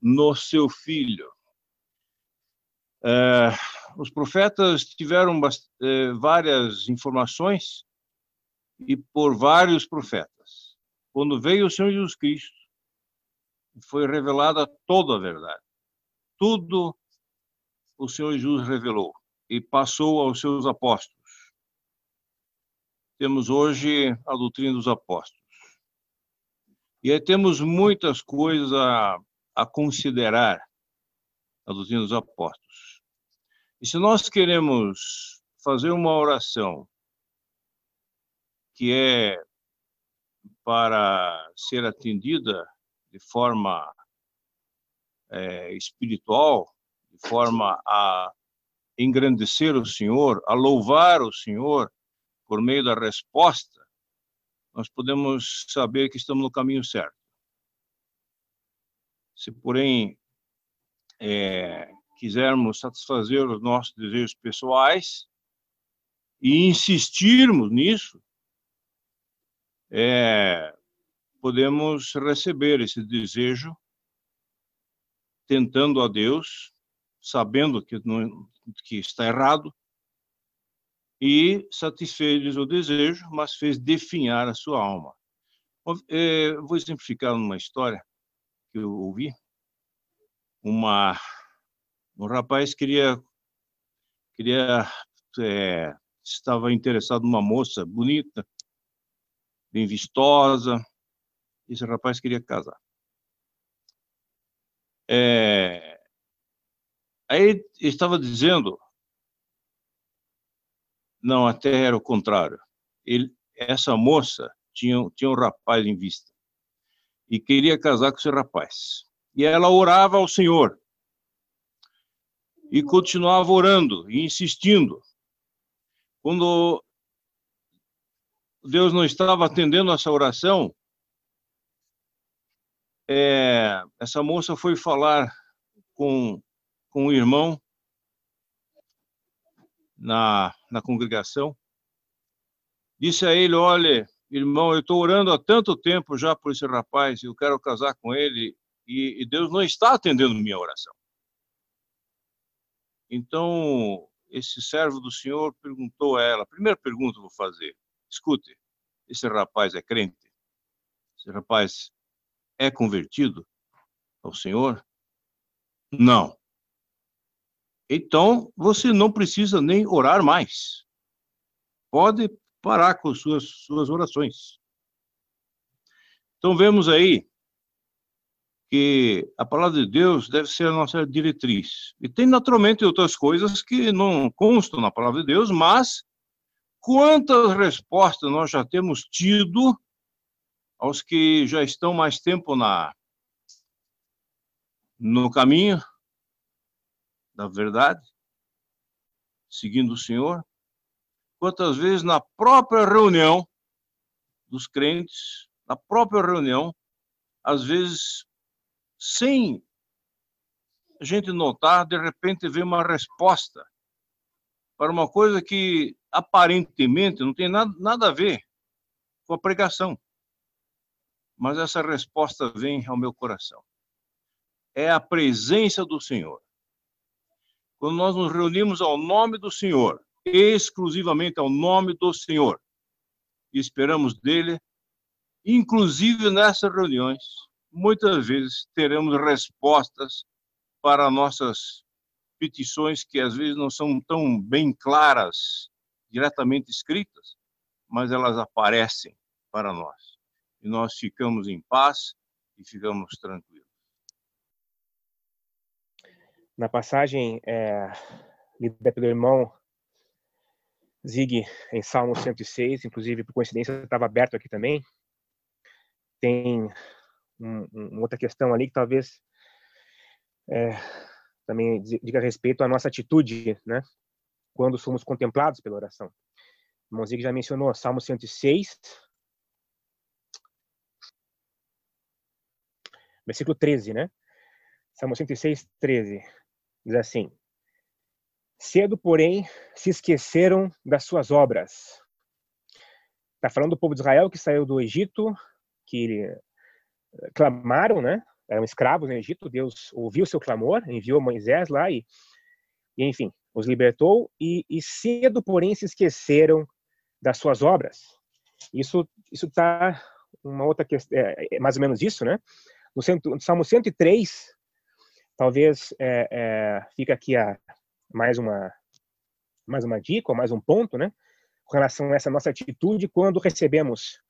no seu filho. É, os profetas tiveram é, várias informações e por vários profetas. Quando veio o Senhor Jesus Cristo, foi revelada toda a verdade. Tudo o Senhor Jesus revelou e passou aos seus apóstolos. Temos hoje a doutrina dos apóstolos. E aí temos muitas coisas a, a considerar a doutrina dos apóstolos. E se nós queremos fazer uma oração que é para ser atendida de forma é, espiritual, forma a engrandecer o Senhor, a louvar o Senhor por meio da resposta, nós podemos saber que estamos no caminho certo. Se, porém, é, quisermos satisfazer os nossos desejos pessoais e insistirmos nisso, é, podemos receber esse desejo tentando a Deus sabendo que, não, que está errado, e satisfez o desejo, mas fez definhar a sua alma. É, vou exemplificar uma história que eu ouvi. Uma, um rapaz queria, queria é, estava interessado numa moça bonita, bem vistosa. Esse rapaz queria casar. É, Aí estava dizendo, não, até era o contrário. Ele, essa moça tinha, tinha um rapaz em vista e queria casar com esse rapaz. E ela orava ao Senhor e continuava orando e insistindo. Quando Deus não estava atendendo essa oração, é, essa moça foi falar com com um irmão na, na congregação. Disse a ele: Olha, irmão, eu estou orando há tanto tempo já por esse rapaz, eu quero casar com ele, e, e Deus não está atendendo minha oração. Então, esse servo do Senhor perguntou a ela: primeira pergunta eu vou fazer, escute, esse rapaz é crente? Esse rapaz é convertido ao Senhor? Não. Então, você não precisa nem orar mais. Pode parar com suas, suas orações. Então, vemos aí que a palavra de Deus deve ser a nossa diretriz. E tem naturalmente outras coisas que não constam na palavra de Deus, mas quantas respostas nós já temos tido aos que já estão mais tempo na no caminho da verdade, seguindo o Senhor? Quantas vezes na própria reunião dos crentes, na própria reunião, às vezes sem a gente notar, de repente vem uma resposta para uma coisa que aparentemente não tem nada, nada a ver com a pregação. Mas essa resposta vem ao meu coração. É a presença do Senhor. Quando nós nos reunimos ao nome do Senhor, exclusivamente ao nome do Senhor, e esperamos dele, inclusive nessas reuniões, muitas vezes teremos respostas para nossas petições que às vezes não são tão bem claras, diretamente escritas, mas elas aparecem para nós. E nós ficamos em paz e ficamos tranquilos. Na passagem é, lida pelo irmão Zig em Salmo 106, inclusive por coincidência estava aberto aqui também, tem um, uma outra questão ali que talvez é, também diga respeito à nossa atitude, né? Quando somos contemplados pela oração. O Monzig já mencionou Salmo 106, versículo 13, né? Salmo 106, 13. Diz assim: Cedo, porém, se esqueceram das suas obras. Está falando do povo de Israel que saiu do Egito, que clamaram, né? Eram escravos no Egito. Deus ouviu seu clamor, enviou Moisés lá e, e enfim, os libertou. E, e, cedo, porém, se esqueceram das suas obras. Isso, isso está uma outra questão, é, é, mais ou menos isso, né? No, cento, no Salmo 103, talvez é, é, fica aqui a, mais uma mais uma dica ou mais um ponto, né? Com relação a essa nossa atitude quando recebemos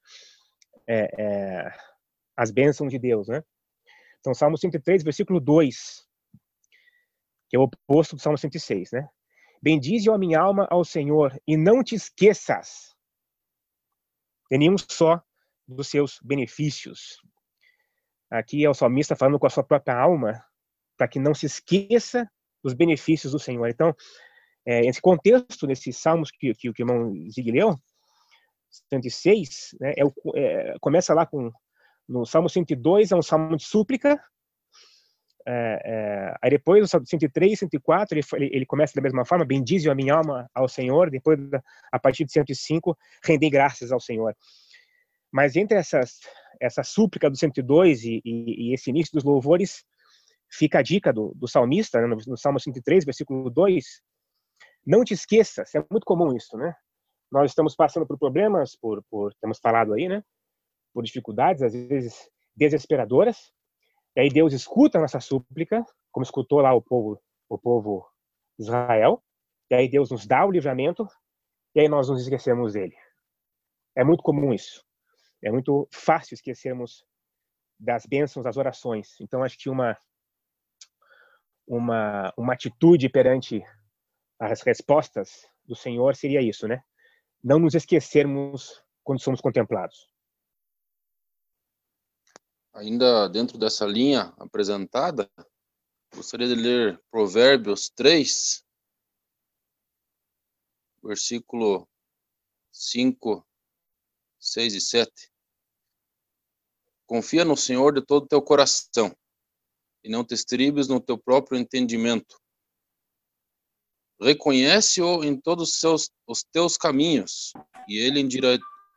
é, é, as bênçãos de Deus, né? Então, Salmo 103, versículo 2, que é o oposto do Salmo 106, né? Bendize, a minha alma, ao Senhor, e não te esqueças de nenhum só dos seus benefícios. Aqui é o salmista falando com a sua própria alma, para que não se esqueça dos benefícios do Senhor. Então, é, esse contexto, nesses salmos que, que, que o irmão Zig leu, 106, né, é, é, começa lá com no Salmo 102 é um salmo de súplica. É, é, aí depois, no Salmo 103, 104, ele, ele começa da mesma forma: Bendize a minha alma ao Senhor. Depois, a partir de 105, rendei graças ao Senhor. Mas entre essas, essa súplica do 102 e, e, e esse início dos louvores, fica a dica do, do salmista, né, no, no Salmo 103, versículo 2. Não te esqueças, é muito comum isso, né? Nós estamos passando por problemas, por, por temos falado aí, né? por dificuldades, às vezes desesperadoras. E aí Deus escuta a nossa súplica, como escutou lá o povo, o povo Israel. E aí Deus nos dá o livramento, e aí nós nos esquecemos dele. É muito comum isso. É muito fácil esquecermos das bênçãos, das orações. Então acho que uma uma uma atitude perante as respostas do Senhor seria isso, né? Não nos esquecermos quando somos contemplados. Ainda dentro dessa linha apresentada, gostaria de ler Provérbios 3, versículo 5, 6 e 7. Confia no Senhor de todo o teu coração e não te estribes no teu próprio entendimento. Reconhece-o em todos os, seus, os teus caminhos e ele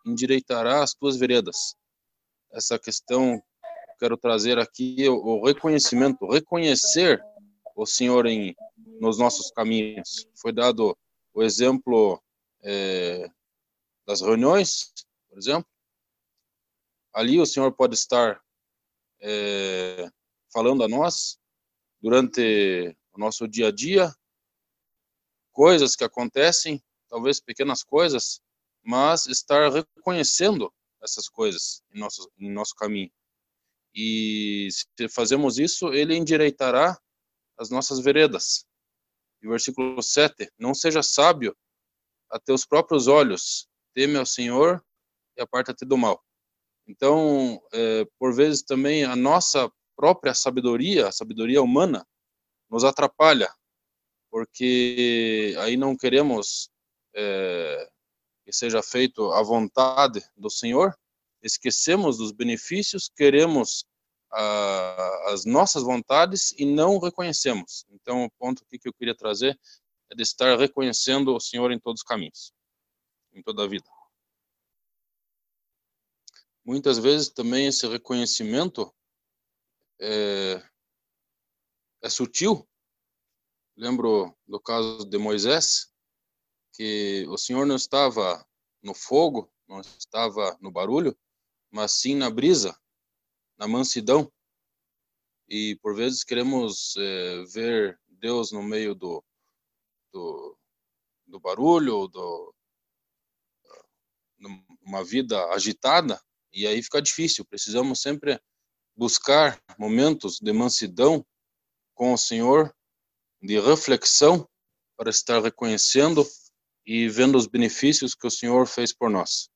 endireitará as tuas veredas. Essa questão quero trazer aqui o, o reconhecimento, reconhecer o Senhor em nos nossos caminhos. Foi dado o exemplo é, das reuniões, por exemplo. ali o Senhor pode estar é, falando a nós durante o nosso dia a dia, coisas que acontecem, talvez pequenas coisas, mas estar reconhecendo essas coisas em nosso, em nosso caminho. E se fazemos isso, ele endireitará as nossas veredas. E versículo 7, não seja sábio a teus próprios olhos, teme ao Senhor e aparta-te do mal. Então, é, por vezes também a nossa própria sabedoria, a sabedoria humana, nos atrapalha, porque aí não queremos é, que seja feito a vontade do Senhor, esquecemos dos benefícios, queremos a, as nossas vontades e não reconhecemos. Então, o ponto que eu queria trazer é de estar reconhecendo o Senhor em todos os caminhos, em toda a vida. Muitas vezes também esse reconhecimento é, é sutil. Lembro do caso de Moisés, que o Senhor não estava no fogo, não estava no barulho, mas sim na brisa, na mansidão. E por vezes queremos é, ver Deus no meio do, do, do barulho, do, uma vida agitada, e aí fica difícil. Precisamos sempre buscar momentos de mansidão com o Senhor, de reflexão, para estar reconhecendo e vendo os benefícios que o Senhor fez por nós.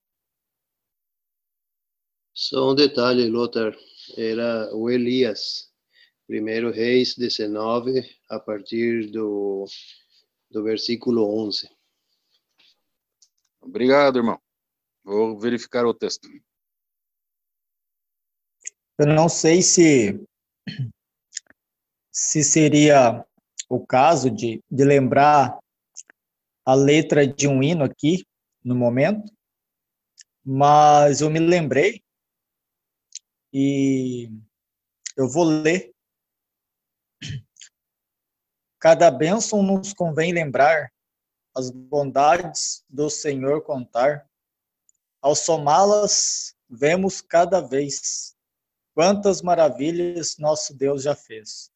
Só um detalhe, Lothar, era o Elias, primeiro Reis 19, a partir do, do versículo 11. Obrigado, irmão. Vou verificar o texto. Eu não sei se se seria o caso de, de lembrar a letra de um hino aqui no momento, mas eu me lembrei e eu vou ler. Cada bênção nos convém lembrar, as bondades do Senhor contar. Ao somá-las, vemos cada vez quantas maravilhas nosso Deus já fez.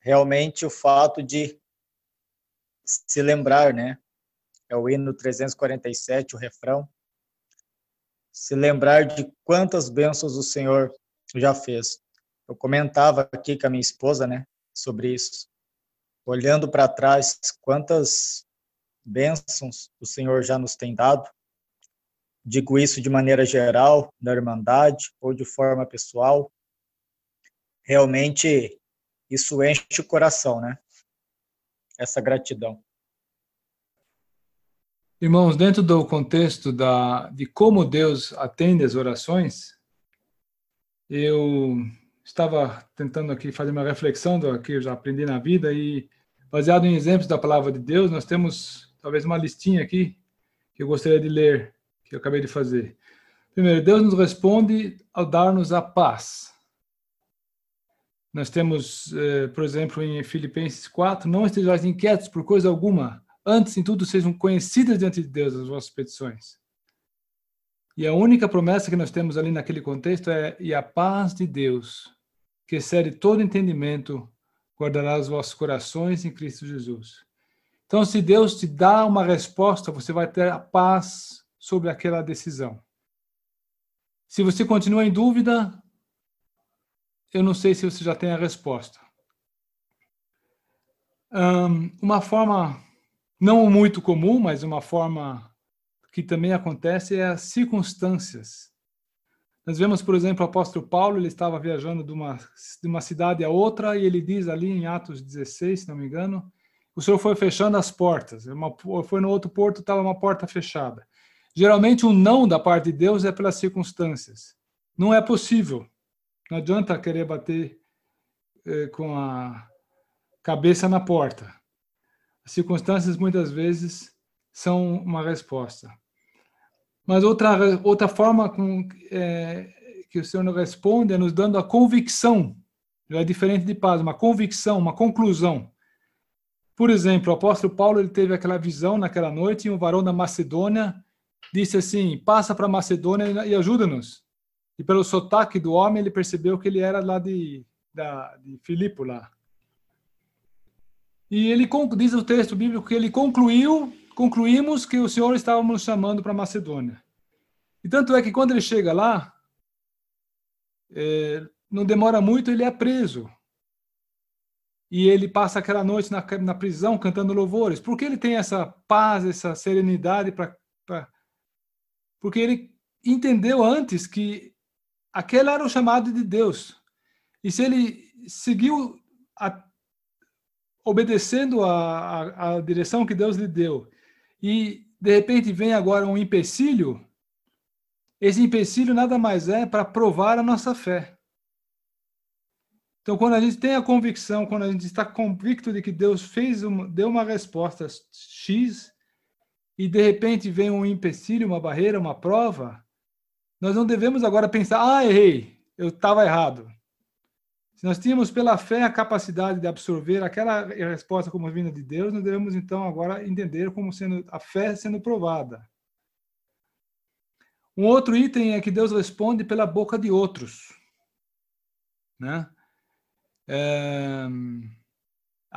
Realmente o fato de se lembrar, né? É o hino 347, o refrão. Se lembrar de quantas bênçãos o Senhor já fez. Eu comentava aqui com a minha esposa, né, sobre isso. Olhando para trás, quantas bênçãos o Senhor já nos tem dado Digo isso de maneira geral, da Irmandade ou de forma pessoal. Realmente, isso enche o coração, né? Essa gratidão. Irmãos, dentro do contexto da, de como Deus atende as orações, eu estava tentando aqui fazer uma reflexão do que eu já aprendi na vida e, baseado em exemplos da palavra de Deus, nós temos talvez uma listinha aqui que eu gostaria de ler que eu acabei de fazer. Primeiro, Deus nos responde ao dar-nos a paz. Nós temos, eh, por exemplo, em Filipenses 4, não estejais inquietos por coisa alguma, antes em tudo sejam conhecidas diante de Deus as vossas petições. E a única promessa que nós temos ali naquele contexto é: e a paz de Deus, que excede todo entendimento, guardará os vossos corações em Cristo Jesus. Então, se Deus te dá uma resposta, você vai ter a paz sobre aquela decisão. Se você continua em dúvida, eu não sei se você já tem a resposta. Um, uma forma não muito comum, mas uma forma que também acontece é as circunstâncias. Nós vemos, por exemplo, o apóstolo Paulo, ele estava viajando de uma, de uma cidade a outra e ele diz ali em Atos 16, se não me engano, o Senhor foi fechando as portas. Uma, foi no outro porto, estava uma porta fechada. Geralmente, um não da parte de Deus é pelas circunstâncias. Não é possível. Não adianta querer bater eh, com a cabeça na porta. As circunstâncias, muitas vezes, são uma resposta. Mas outra, outra forma com, é, que o Senhor nos responde é nos dando a convicção. Já é diferente de paz, uma convicção, uma conclusão. Por exemplo, o apóstolo Paulo ele teve aquela visão naquela noite e um varão da Macedônia disse assim: passa para Macedônia e ajuda-nos. E pelo sotaque do homem, ele percebeu que ele era lá de, da, de Filipe lá. E ele diz o texto bíblico que ele concluiu, concluímos que o Senhor estava nos chamando para Macedônia. E tanto é que quando ele chega lá, é, não demora muito, ele é preso. E ele passa aquela noite na, na prisão cantando louvores. Por que ele tem essa paz, essa serenidade? Pra... Porque ele entendeu antes que aquele era o chamado de Deus. E se ele seguiu a, obedecendo a direção que Deus lhe deu, e de repente vem agora um empecilho, esse empecilho nada mais é para provar a nossa fé. Então, quando a gente tem a convicção, quando a gente está convicto de que Deus fez uma, deu uma resposta X, e de repente vem um empecilho, uma barreira, uma prova, nós não devemos agora pensar, ah, errei, eu estava errado. Se nós tínhamos pela fé a capacidade de absorver aquela resposta como vinda de Deus, nós devemos então agora entender como sendo a fé sendo provada. Um outro item é que Deus responde pela boca de outros, né? É...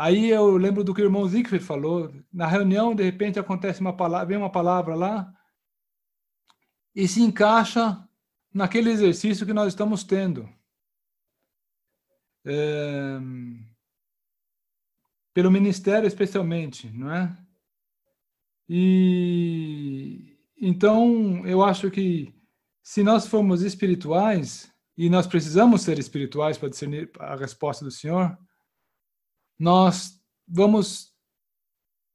Aí eu lembro do que o irmão Siegfried falou. Na reunião, de repente, acontece uma palavra, vem uma palavra lá e se encaixa naquele exercício que nós estamos tendo. É... Pelo ministério, especialmente, não é? E então eu acho que se nós formos espirituais, e nós precisamos ser espirituais para discernir a resposta do Senhor, nós vamos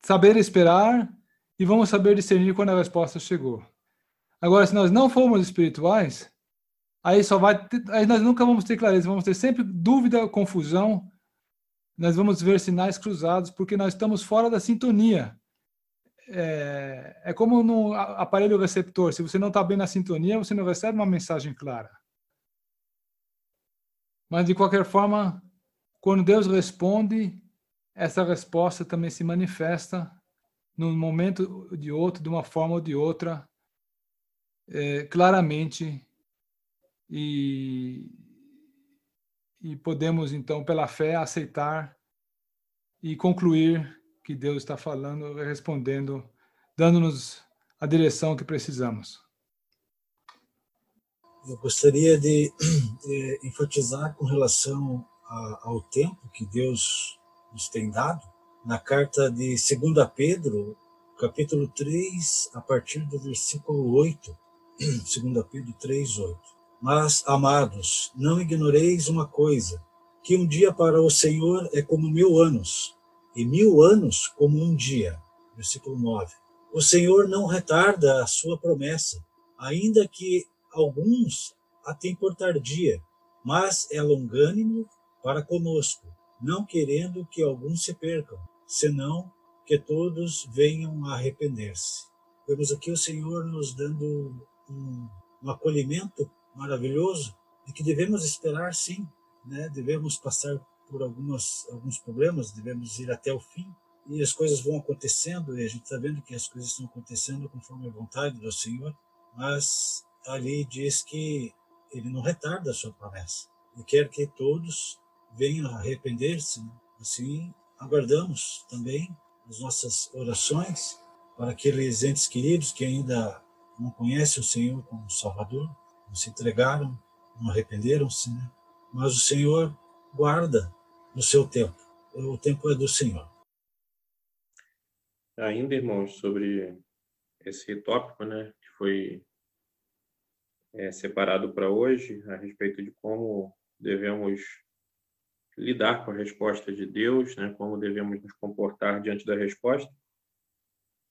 saber esperar e vamos saber discernir quando a resposta chegou. Agora, se nós não formos espirituais, aí só vai, ter, aí nós nunca vamos ter clareza, vamos ter sempre dúvida, confusão. Nós vamos ver sinais cruzados porque nós estamos fora da sintonia. É, é como no aparelho receptor. Se você não está bem na sintonia, você não recebe uma mensagem clara. Mas, de qualquer forma, quando Deus responde, essa resposta também se manifesta num momento de outro, de uma forma ou de outra, é, claramente, e, e podemos, então, pela fé, aceitar e concluir que Deus está falando, respondendo, dando-nos a direção que precisamos. Eu gostaria de, de enfatizar com relação a, ao tempo que Deus nos tem dado, na carta de 2 Pedro, capítulo 3, a partir do versículo 8. 2 (clears throat) Pedro 3, 8. Mas, amados, não ignoreis uma coisa, que um dia para o Senhor é como mil anos, e mil anos como um dia. Versículo 9. O Senhor não retarda a sua promessa, ainda que alguns a têm por tardia, mas é longânimo para conosco, não querendo que alguns se percam, senão que todos venham a arrepender-se. Vemos aqui o Senhor nos dando um, um acolhimento maravilhoso de que devemos esperar sim, né? devemos passar por algumas, alguns problemas, devemos ir até o fim, e as coisas vão acontecendo, e a gente está vendo que as coisas estão acontecendo conforme a vontade do Senhor, mas ali diz que ele não retarda a sua promessa. Ele quer que todos venham a arrepender-se. Né? Assim, aguardamos também as nossas orações para aqueles entes queridos que ainda não conhecem o Senhor como Salvador, não se entregaram, não arrependeram-se, né? mas o Senhor guarda no seu tempo. O tempo é do Senhor. Ainda, irmãos, sobre esse tópico, né, que foi é, separado para hoje a respeito de como devemos lidar com a resposta de Deus, né? como devemos nos comportar diante da resposta.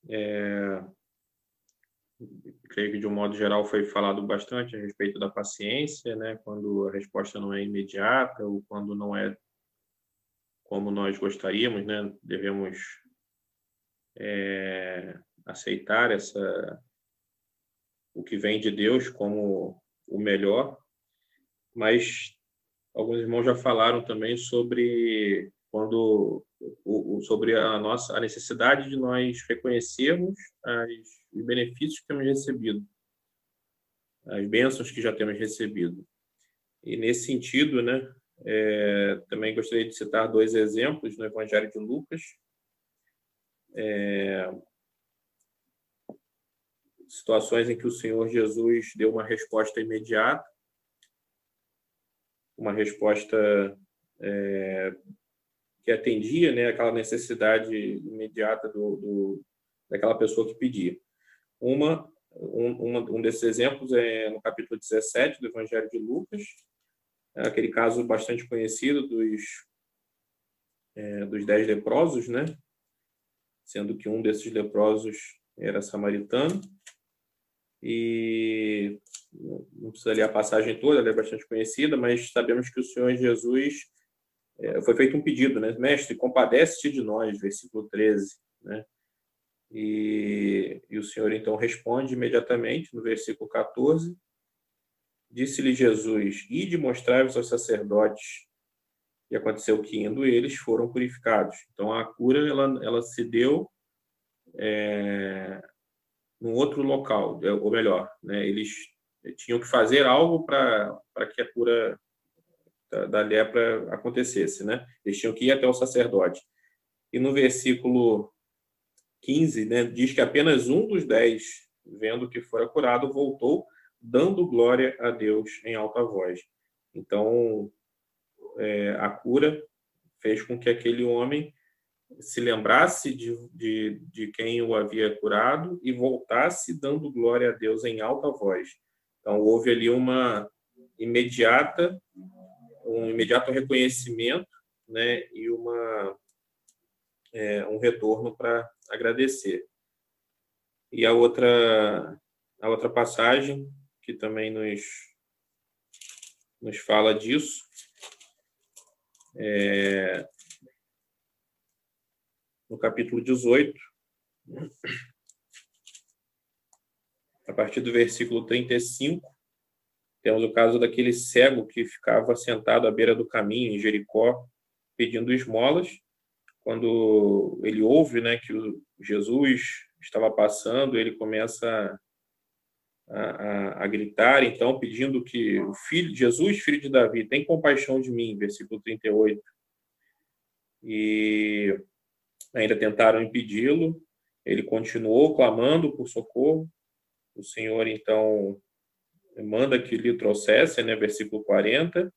É, creio que de um modo geral foi falado bastante a respeito da paciência, né? quando a resposta não é imediata ou quando não é como nós gostaríamos, né? devemos é, aceitar essa o que vem de Deus como o melhor, mas alguns irmãos já falaram também sobre quando sobre a nossa a necessidade de nós reconhecermos as, os benefícios que temos recebido as bênçãos que já temos recebido. E nesse sentido, né, é, também gostaria de citar dois exemplos no Evangelho de Lucas. É, situações em que o Senhor Jesus deu uma resposta imediata, uma resposta é, que atendia né, aquela necessidade imediata do, do, daquela pessoa que pedia. Uma, um, um desses exemplos é no capítulo 17 do Evangelho de Lucas, é aquele caso bastante conhecido dos, é, dos dez leprosos, né? sendo que um desses leprosos era samaritano. E não precisa ler a passagem toda, ela é bastante conhecida, mas sabemos que o Senhor Jesus é, foi feito um pedido, né? Mestre, compadece-te de nós, versículo 13, né? E, e o Senhor então responde imediatamente no versículo 14. Disse-lhe Jesus: Ide mostrai-vos aos sacerdotes. E aconteceu que, indo eles, foram purificados. Então, a cura ela, ela se deu é, num outro local, é, ou melhor, né, eles tinham que fazer algo para que a cura da, da lepra acontecesse. Né? Eles tinham que ir até o sacerdote. E no versículo 15, né, diz que apenas um dos dez, vendo que fora curado, voltou, dando glória a Deus em alta voz. Então, é, a cura fez com que aquele homem se lembrasse de, de, de quem o havia curado e voltasse dando glória a Deus em alta voz. Então, houve ali uma imediata, um imediato reconhecimento né, e uma, é, um retorno para agradecer. E a outra, a outra passagem que também nos, nos fala disso é, no capítulo 18, a partir do versículo 35, temos o caso daquele cego que ficava sentado à beira do caminho em Jericó, pedindo esmolas. Quando ele ouve né, que Jesus estava passando, ele começa a, a, a, gritar, então, pedindo que o filho, Jesus, filho de Davi, tem compaixão de mim, versículo 38. E ainda tentaram impedi-lo, ele continuou clamando por socorro. O Senhor, então, manda que lhe trouxesse, né, versículo 40,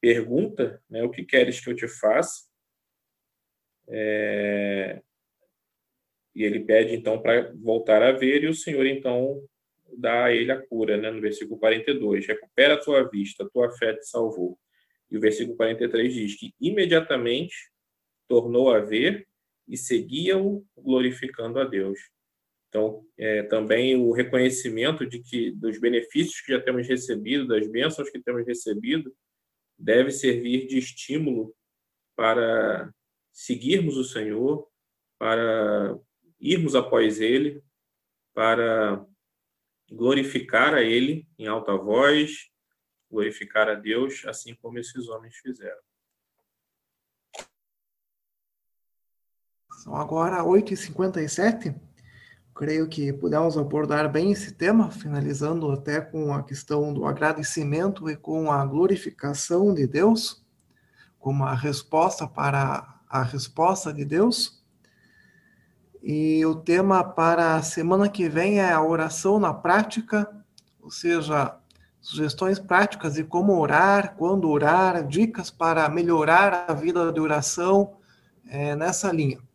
pergunta, né, o que queres que eu te faça? É... E ele pede, então, para voltar a ver, e o Senhor, então, dá a ele a cura, né, no versículo 42. Recupera a tua vista, a tua fé te salvou. E o versículo 43 diz que imediatamente tornou a ver e seguia-o glorificando a Deus. Então, é, também o reconhecimento de que dos benefícios que já temos recebido, das bênçãos que temos recebido, deve servir de estímulo para seguirmos o Senhor, para irmos após Ele, para glorificar a Ele em alta voz, glorificar a Deus, assim como esses homens fizeram. São agora 8h57. Creio que pudemos abordar bem esse tema, finalizando até com a questão do agradecimento e com a glorificação de Deus, como a resposta para a resposta de Deus. E o tema para a semana que vem é a oração na prática, ou seja, sugestões práticas de como orar, quando orar, dicas para melhorar a vida de oração é, nessa linha.